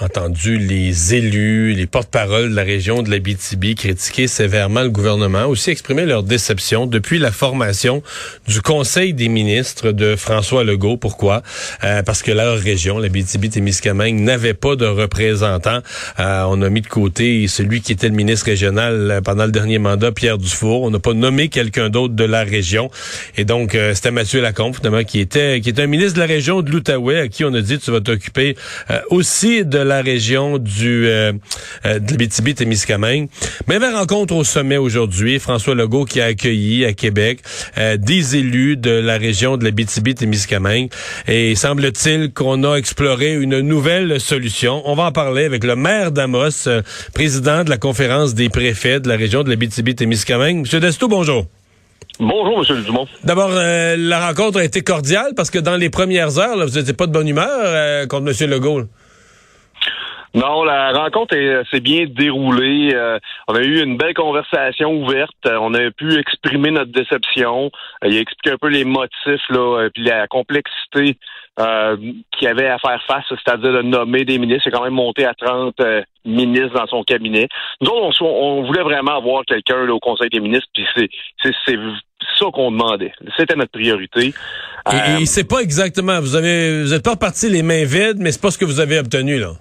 entendu les élus, les porte-paroles de la région de la BTB critiquer sévèrement le gouvernement, aussi exprimer leur déception depuis la formation du Conseil des ministres de François Legault. Pourquoi? Euh, parce que leur région, la BTB-Témiscamingue, n'avait pas de représentant. Euh, on a mis de côté celui qui était le ministre régional euh, pendant le dernier mandat, Pierre Dufour. On n'a pas nommé quelqu'un d'autre de la région. Et donc, c'était Mathieu Lacombe, finalement, qui était, qui était un ministre de la région de l'Outaouais, à qui on a dit, tu vas t'occuper aussi de la région du euh, euh, de l'Abitibi-Témiscamingue. Même rencontre au sommet aujourd'hui, François Legault qui a accueilli à Québec euh, des élus de la région de l'Abitibi-Témiscamingue et semble-t-il qu'on a exploré une nouvelle solution. On va en parler avec le maire d'Amos, président de la conférence des préfets de la région de l'Abitibi-Témiscamingue. Monsieur Destou, bonjour. Bonjour, M. Dumont. D'abord, la rencontre a été cordiale parce que dans les premières heures, vous n'étiez pas de bonne humeur contre M. Legault. Non, la rencontre s'est bien déroulée. Euh, on a eu une belle conversation ouverte. Euh, on a pu exprimer notre déception. Euh, il a expliqué un peu les motifs, là, puis la complexité qu'il y avait à faire face, c'est-à-dire de nommer des ministres. Il a quand même monté à 30 ministres dans son cabinet. Nous autres, on, voulait vraiment avoir quelqu'un au Conseil des ministres, puis c'est ça qu'on demandait. C'était notre priorité. Et, et c'est pas exactement. Vous avez, vous êtes pas reparti les mains vides, mais c'est pas ce que vous avez obtenu là.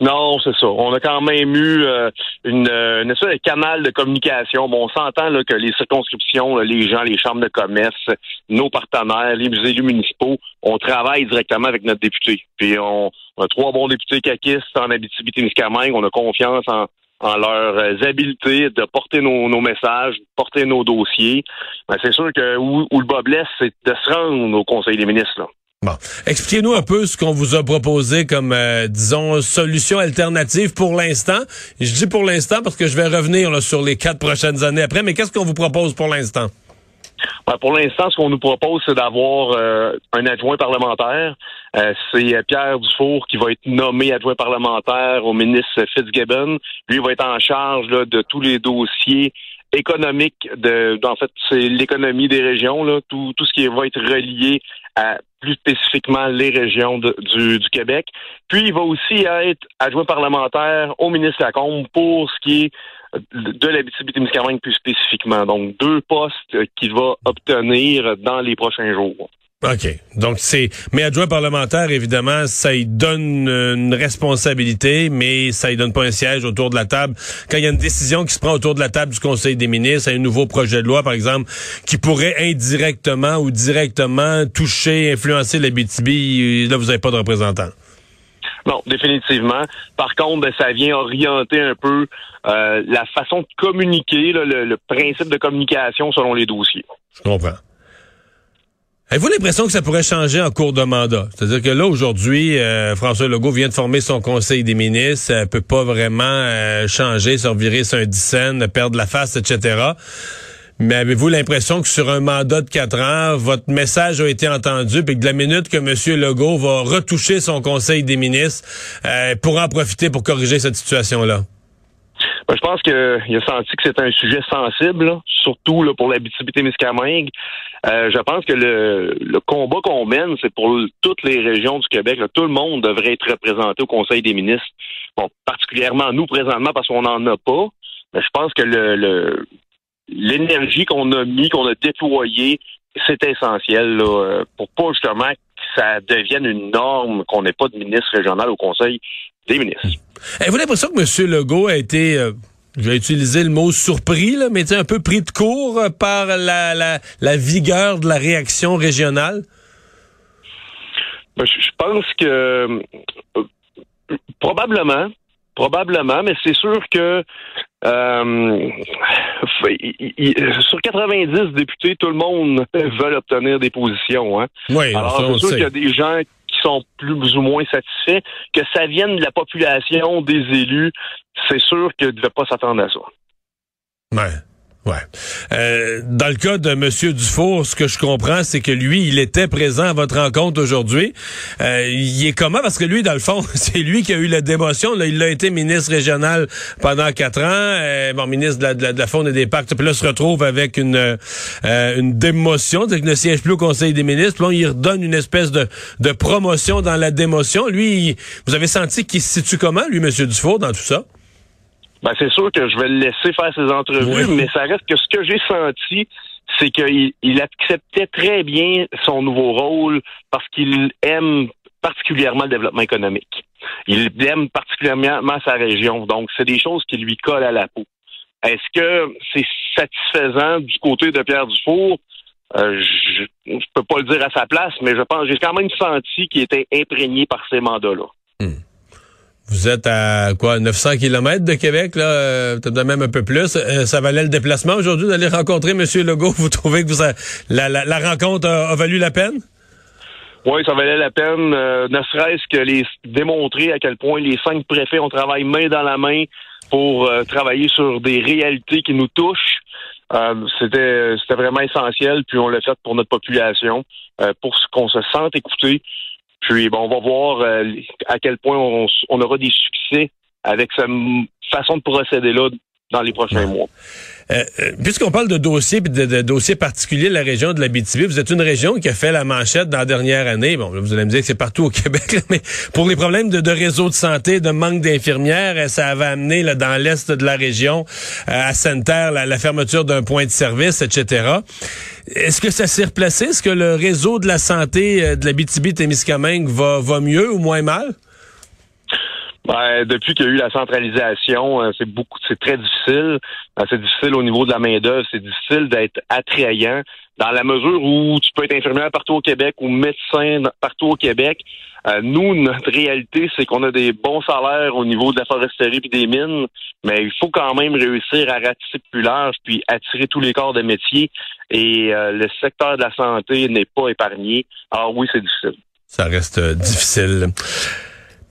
Non, c'est ça. On a quand même eu euh, une, euh, une espèce de canal de communication. Bon, on s'entend là, que les circonscriptions, les gens, les chambres de commerce, nos partenaires, les élus municipaux, on travaille directement avec notre député. Puis on, a trois bons députés caquistes en Abitibi-Témiscamingue. On a confiance en, en leurs euh, habiletés de porter nos, nos messages, de porter nos dossiers. Ben, c'est sûr que où, où le bas blesse, c'est de se rendre au Conseil des ministres. Là. Bon, expliquez-nous un peu ce qu'on vous a proposé comme, euh, disons, solution alternative pour l'instant. Je dis pour l'instant parce que je vais revenir sur les quatre prochaines années après, mais qu'est-ce qu'on vous propose pour l'instant? Ben, pour l'instant, ce qu'on nous propose, c'est d'avoir euh, un adjoint parlementaire. Euh, c'est Pierre Dufour qui va être nommé adjoint parlementaire au ministre Fitzgibbon. Lui va être en charge de tous les dossiers économiques de, en fait, c'est l'économie des régions, là, tout, tout ce qui va être relié à plus spécifiquement les régions du, du, Québec. Puis il va aussi être adjoint parlementaire au ministre Lacombe pour ce qui est de l'habitabilité plus spécifiquement. Donc deux postes qu'il va obtenir dans les prochains jours. OK. Donc, c'est. Mais adjoint parlementaire, évidemment, ça y donne une responsabilité, mais ça y donne pas un siège autour de la table. Quand il y a une décision qui se prend autour de la table du Conseil des ministres, un nouveau projet de loi, par exemple, qui pourrait indirectement ou directement toucher, influencer la BTB, là, vous n'avez pas de représentant. Non, définitivement. Par contre, ben, ça vient orienter un peu euh, la façon de communiquer, le principe de communication selon les dossiers. Je comprends. Avez-vous l'impression que ça pourrait changer en cours de mandat? C'est-à-dire que là, aujourd'hui, euh, François Legault vient de former son conseil des ministres, ça peut pas vraiment euh, changer, se revirer sur un dixaine, perdre la face, etc. Mais avez-vous l'impression que sur un mandat de quatre ans, votre message a été entendu, puis que de la minute que M. Legault va retoucher son conseil des ministres, euh, pour en profiter pour corriger cette situation-là? Ben, je pense qu'il a senti que c'était un sujet sensible, surtout là, pour l'habitabilité-miscamingue. Euh, je pense que le, le combat qu'on mène, c'est pour toutes les régions du Québec. Tout le monde devrait être représenté au Conseil des ministres. Bon, particulièrement nous présentement parce qu'on n'en a pas. Mais je pense que le l'énergie qu'on a mis, qu'on a déployée, c'est essentiel là, pour pas justement que ça devienne une norme qu'on n'ait pas de ministre régional au Conseil des ministres. Avez-vous l'impression que M. Legault a été, euh, je vais utiliser le mot surpris, là, mais un peu pris de court euh, par la, la, la, vigueur de la réaction régionale? Ben, je pense que euh, probablement, probablement, mais c'est sûr que euh, sur 90 députés, tout le monde veut obtenir des positions. Hein? Oui, Alors, c'est sûr qu'il y a des gens plus ou moins satisfaits. Que ça vienne de la population, des élus, c'est sûr qu'ils ne devaient pas s'attendre à ça. Ouais. Ouais. Euh, dans le cas de M. Dufour, ce que je comprends, c'est que lui, il était présent à votre rencontre aujourd'hui. Euh, il est comment? Parce que lui, dans le fond, c'est lui qui a eu la démotion. Là, il a été ministre régional pendant quatre ans, euh, bon, ministre de la, de, Faune et des Parcs. Puis là, se retrouve avec une, euh, une démotion, c'est-à-dire qu'il ne siège plus au Conseil des ministres. Là, il redonne une espèce de, de promotion dans la démotion. Lui, vous avez senti qu'il se situe comment, lui, M. Dufour, dans tout ça? Ben, c'est sûr que je vais le laisser faire ses entrevues, mais ça reste que ce que j'ai senti, c'est qu'il il acceptait très bien son nouveau rôle parce qu'il aime particulièrement le développement économique. Il aime particulièrement sa région. Donc, c'est des choses qui lui collent à la peau. Est-ce que c'est satisfaisant du côté de Pierre Dufour? Euh, je ne peux pas le dire à sa place, mais je pense j'ai quand même senti qu'il était imprégné par ces mandats-là. Hmm. Vous êtes à quoi 900 kilomètres de Québec là, euh, peut-être même un peu plus. Euh, ça valait le déplacement aujourd'hui d'aller rencontrer M. Legault. Vous trouvez que vous la, la, rencontre a, valu la peine? Oui, ça valait la peine, euh, ne serait-ce que les démontrer à quel point les cinq préfets ont travaillé main dans la main pour travailler sur des réalités qui nous touchent. c'était c'était vraiment essentiel, puis on l'a fait pour notre population, pour qu'on se sente écouté, puis bon, on va voir euh, à quel point on, aura des succès avec cette façon de procéder-là dans les prochains mois. Euh, euh, puisqu'on parle de dossiers de, dossiers particuliers de la région de la vous êtes une région qui a fait la manchette dans la dernière année. Bon, vous allez me dire que c'est partout au Québec, mais pour les problèmes de, de, réseau de santé, de manque d'infirmières, ça avait amené là, dans l'est de la région à Sainte-Terre la, la, fermeture d'un point de service, etc. Est-ce que ça s'est replacé? Est-ce que le réseau de la santé de la BTB-Témiscamingue va, va mieux ou moins mal? Ben, depuis qu'il y a eu la centralisation, euh, c'est beaucoup, c'est très difficile. Ben, c'est difficile au niveau de la main d'œuvre, c'est difficile d'être attrayant dans la mesure où tu peux être infirmière partout au Québec ou médecin partout au Québec. Euh, nous, notre réalité, c'est qu'on a des bons salaires au niveau de la foresterie et des mines, mais il faut quand même réussir à ratisser plus large puis attirer tous les corps de métier. Et euh, le secteur de la santé n'est pas épargné. Alors oui, c'est difficile. Ça reste difficile.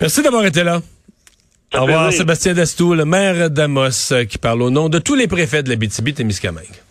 Merci d'avoir été là. Au revoir, Sébastien Destou, le maire d'Amos, euh, qui parle au nom de tous les préfets de la BTB-Témiscamingue.